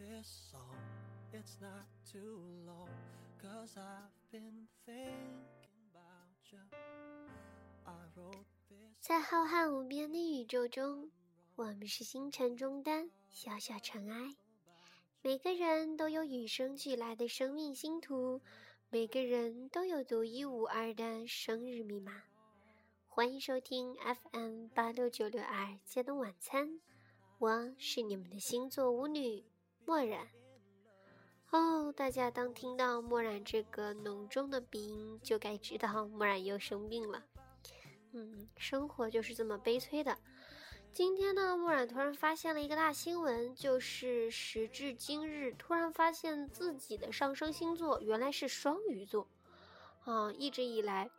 this song. It's not too long, cause I've been thinking about you. I wrote this. 在浩瀚无边的宇宙中，我们是星辰中的小小尘埃。每个人都有与生俱来的生命星图，每个人都有独一无二的生日密码。欢迎收听 FM 八六九六二接东晚餐，我是你们的星座舞女墨染。哦，大家当听到墨染这个浓重的鼻音，就该知道墨染又生病了。嗯，生活就是这么悲催的。今天呢，墨染突然发现了一个大新闻，就是时至今日，突然发现自己的上升星座原来是双鱼座。啊，一直以来，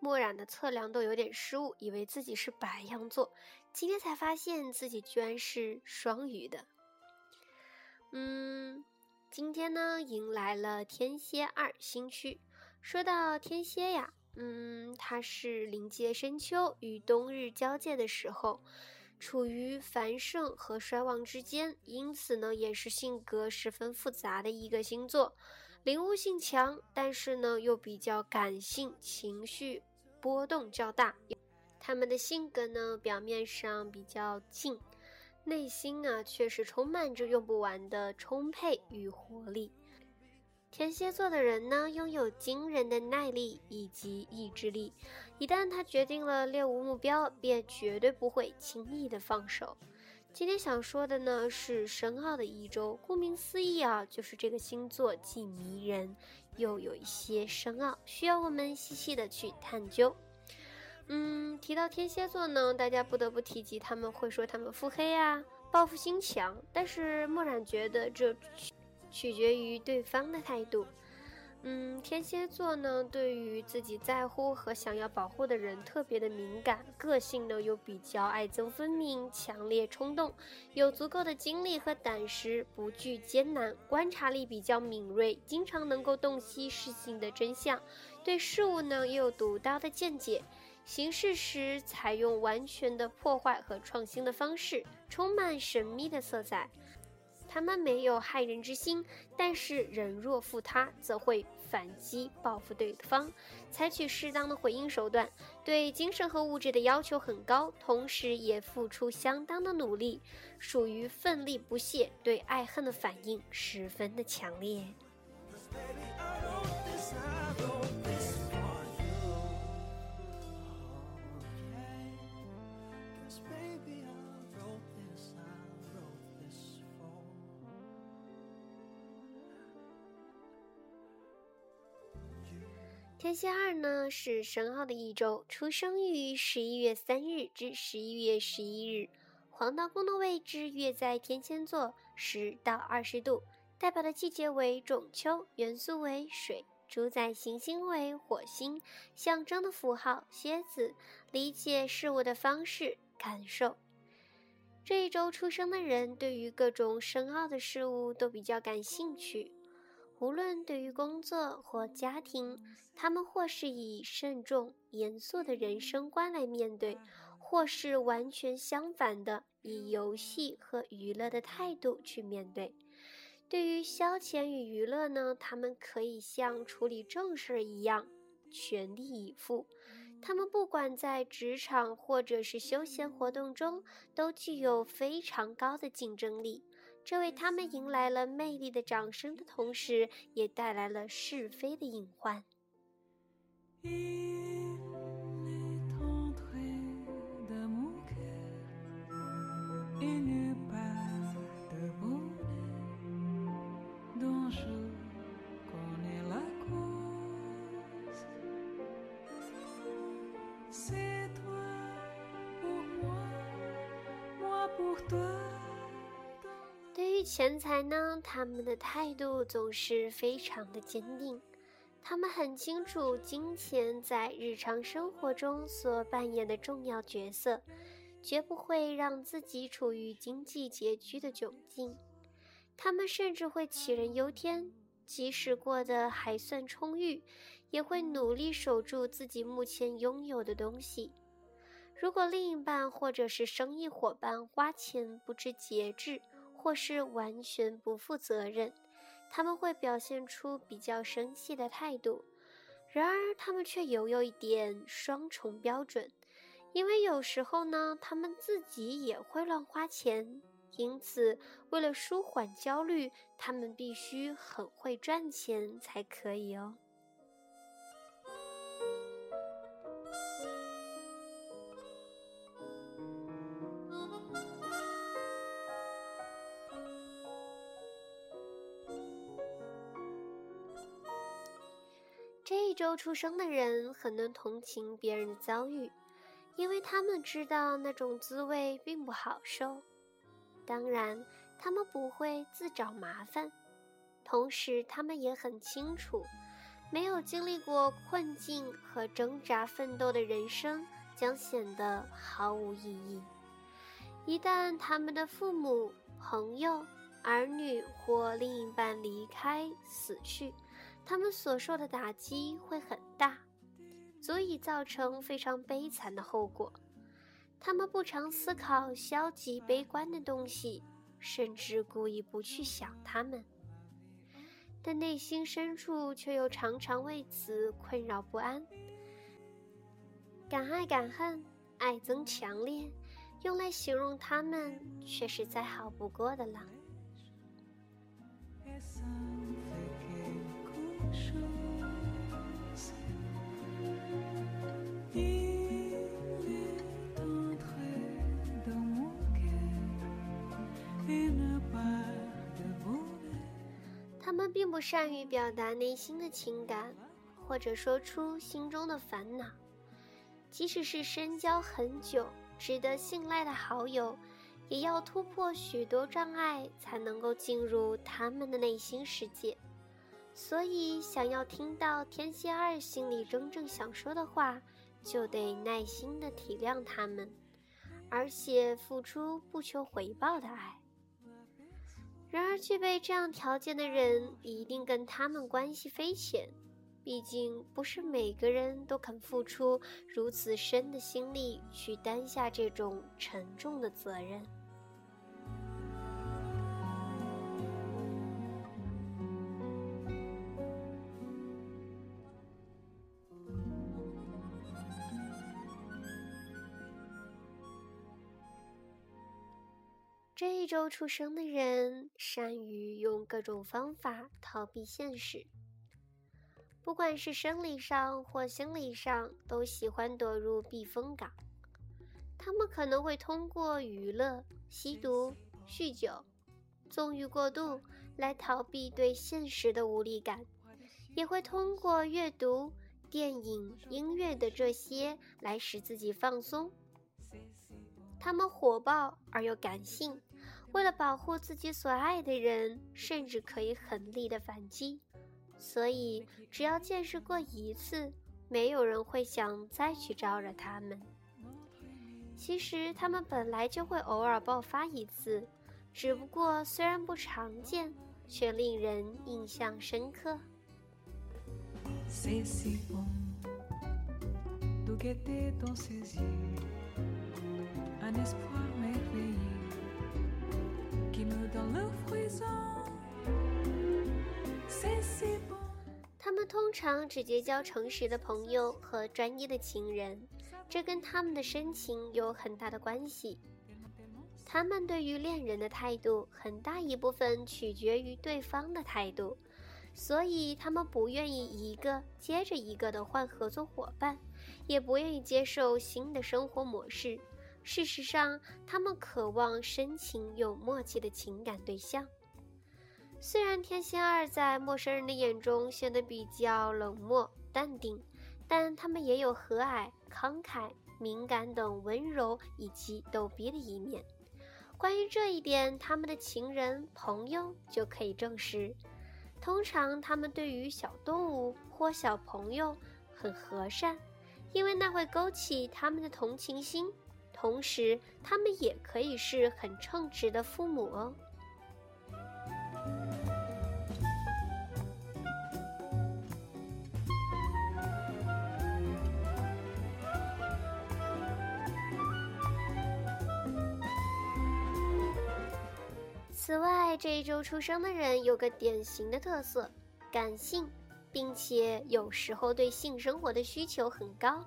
墨染的测量都有点失误，以为自己是白羊座，今天才发现自己居然是双鱼的。嗯。今天呢，迎来了天蝎二星区。说到天蝎呀，嗯，它是临界深秋与冬日交界的时候，处于繁盛和衰亡之间，因此呢，也是性格十分复杂的一个星座，灵悟性强，但是呢，又比较感性，情绪波动较大。他们的性格呢，表面上比较静。内心啊，却是充满着用不完的充沛与活力。天蝎座的人呢，拥有惊人的耐力以及意志力。一旦他决定了猎物目标，便绝对不会轻易的放手。今天想说的呢，是深奥的一周。顾名思义啊，就是这个星座既迷人，又有一些深奥，需要我们细细的去探究。嗯，提到天蝎座呢，大家不得不提及他们会说他们腹黑啊，报复心强。但是墨染觉得这取取决于对方的态度。嗯，天蝎座呢，对于自己在乎和想要保护的人特别的敏感，个性呢又比较爱憎分明、强烈冲动，有足够的精力和胆识，不惧艰难，观察力比较敏锐，经常能够洞悉事情的真相，对事物呢也有独到的见解。行事时采用完全的破坏和创新的方式，充满神秘的色彩。他们没有害人之心，但是人若负他，则会反击报复对方，采取适当的回应手段。对精神和物质的要求很高，同时也付出相当的努力，属于奋力不懈。对爱恨的反应十分的强烈。天蝎二呢是生奥的一周，出生于十一月三日至十一月十一日，黄道宫的位置月在天蝎座十到二十度，代表的季节为仲秋，元素为水，主宰行星为火星，象征的符号蝎子，理解事物的方式感受。这一周出生的人对于各种深奥的事物都比较感兴趣。无论对于工作或家庭，他们或是以慎重、严肃的人生观来面对，或是完全相反的，以游戏和娱乐的态度去面对。对于消遣与娱乐呢，他们可以像处理正事一样。全力以赴，他们不管在职场或者是休闲活动中，都具有非常高的竞争力。这为他们迎来了魅力的掌声的同时，也带来了是非的隐患。钱财呢，他们的态度总是非常的坚定。他们很清楚金钱在日常生活中所扮演的重要角色，绝不会让自己处于经济拮据的窘境。他们甚至会杞人忧天，即使过得还算充裕，也会努力守住自己目前拥有的东西。如果另一半或者是生意伙伴花钱不知节制，或是完全不负责任，他们会表现出比较生气的态度。然而，他们却有有一点双重标准，因为有时候呢，他们自己也会乱花钱，因此为了舒缓焦虑，他们必须很会赚钱才可以哦。周出生的人很能同情别人的遭遇，因为他们知道那种滋味并不好受。当然，他们不会自找麻烦，同时他们也很清楚，没有经历过困境和挣扎奋斗的人生将显得毫无意义。一旦他们的父母、朋友、儿女或另一半离开、死去，他们所受的打击会很大，足以造成非常悲惨的后果。他们不常思考消极悲观的东西，甚至故意不去想他们，但内心深处却又常常为此困扰不安。敢爱敢恨，爱憎强烈，用来形容他们却是再好不过的了。他们并不善于表达内心的情感，或者说出心中的烦恼。即使是深交很久、值得信赖的好友，也要突破许多障碍才能够进入他们的内心世界。所以，想要听到天蝎二心里真正想说的话，就得耐心的体谅他们，而且付出不求回报的爱。然而，具备这样条件的人一定跟他们关系匪浅，毕竟不是每个人都肯付出如此深的心力去担下这种沉重的责任。周出生的人善于用各种方法逃避现实，不管是生理上或心理上，都喜欢躲入避风港。他们可能会通过娱乐、吸毒、酗酒、纵欲过度来逃避对现实的无力感，也会通过阅读、电影、音乐的这些来使自己放松。他们火爆而又感性。为了保护自己所爱的人，甚至可以狠厉的反击，所以只要见识过一次，没有人会想再去招惹他们。其实他们本来就会偶尔爆发一次，只不过虽然不常见，却令人印象深刻。他们通常只结交诚实的朋友和专一的情人，这跟他们的深情有很大的关系。他们对于恋人的态度，很大一部分取决于对方的态度，所以他们不愿意一个接着一个的换合作伙伴，也不愿意接受新的生活模式。事实上，他们渴望深情有默契的情感对象。虽然天蝎二在陌生人的眼中显得比较冷漠淡定，但他们也有和蔼、慷慨、敏感等温柔以及逗逼的一面。关于这一点，他们的情人朋友就可以证实。通常，他们对于小动物或小朋友很和善，因为那会勾起他们的同情心。同时，他们也可以是很称职的父母哦。此外，这一周出生的人有个典型的特色：感性，并且有时候对性生活的需求很高。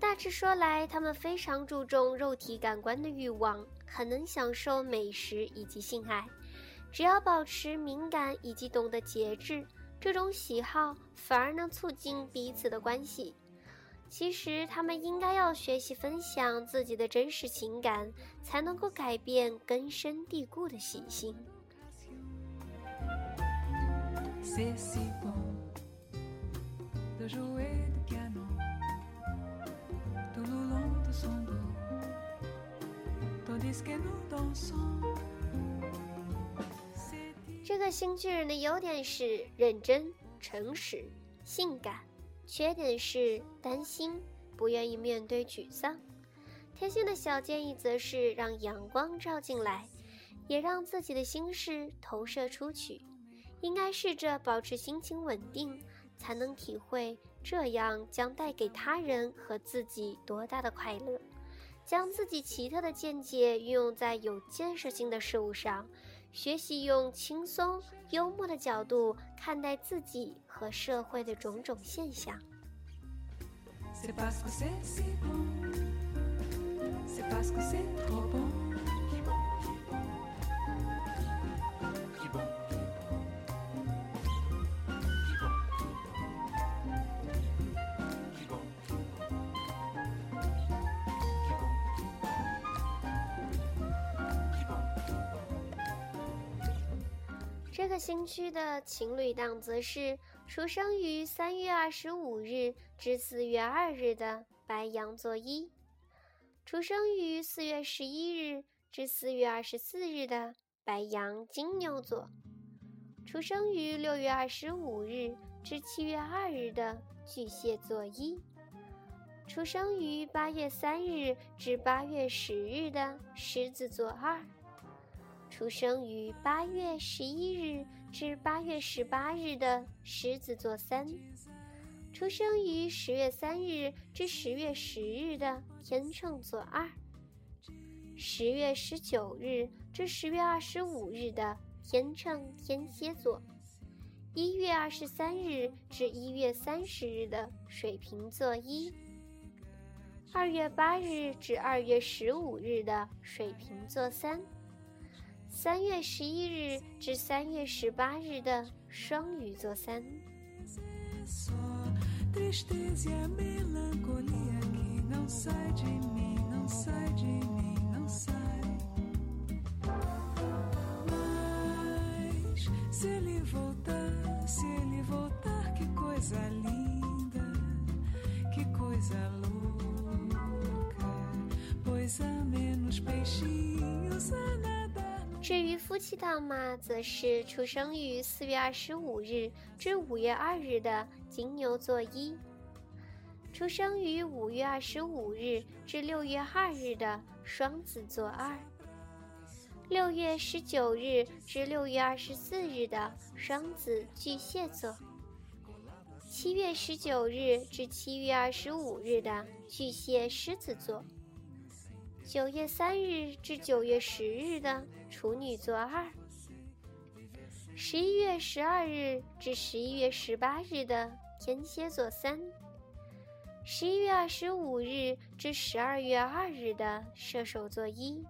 大致说来，他们非常注重肉体感官的欲望，很能享受美食以及性爱。只要保持敏感以及懂得节制，这种喜好反而能促进彼此的关系。其实，他们应该要学习分享自己的真实情感，才能够改变根深蒂固的习性。这个新巨人的优点是认真、诚实、性感。缺点是担心，不愿意面对沮丧。贴心的小建议则是让阳光照进来，也让自己的心事投射出去。应该试着保持心情稳定，才能体会这样将带给他人和自己多大的快乐。将自己奇特的见解运用在有建设性的事物上。学习用轻松、幽默的角度看待自己和社会的种种现象。这个星区的情侣档则是出生于三月二十五日至四月二日的白羊座一，出生于四月十一日至四月二十四日的白羊金牛座，出生于六月二十五日至七月二日的巨蟹座一，出生于八月三日至八月十日的狮子座二。出生于八月十一日至八月十八日的狮子座三，出生于十月三日至十月十日的天秤座二，十月十九日至十月二十五日的天秤天蝎座，一月二十三日至一月三十日的水瓶座一，二月八日至二月十五日的水瓶座三。三月十一日至三月十八日的双鱼座三。至于夫妻档嘛，则是出生于四月二十五日至五月二日的金牛座一，出生于五月二十五日至六月二日的双子座二，六月十九日至六月二十四日的双子巨蟹座，七月十九日至七月二十五日的巨蟹狮子座。九月三日至九月十日的处女座二，十一月十二日至十一月十八日的天蝎座三，十一月二十五日至十二月二日的射手座一，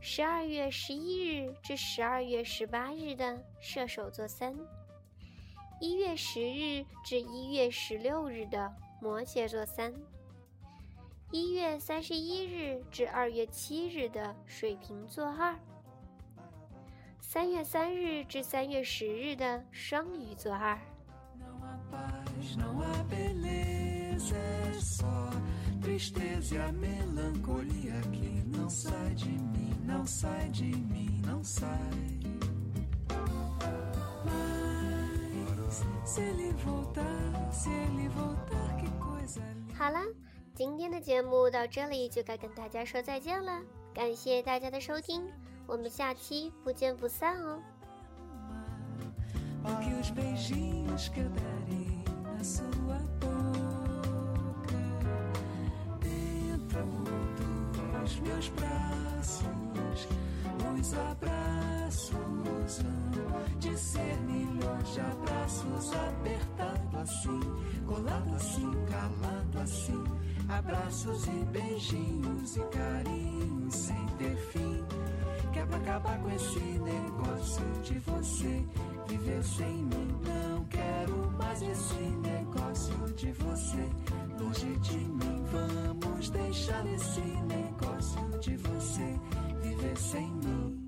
十二月十一日至十二月十八日的射手座三，一月十日至一月十六日的摩羯座三。一月三十一日至二月七日的水瓶座二，三月三日至三月十日的双鱼座二。好了。今天的节目到这里就该跟大家说再见了，感谢大家的收听，我们下期不见不散哦。nos meus braços, os abraços hão de ser milhões de abraços apertado assim, colado assim, calado assim, abraços e beijinhos e carinhos sem ter fim. Quer pra acabar com esse negócio de você viver sem mim? Não quero mais esse negócio de você longe de mim. Vamos deixar esse negócio de você viver sem mim.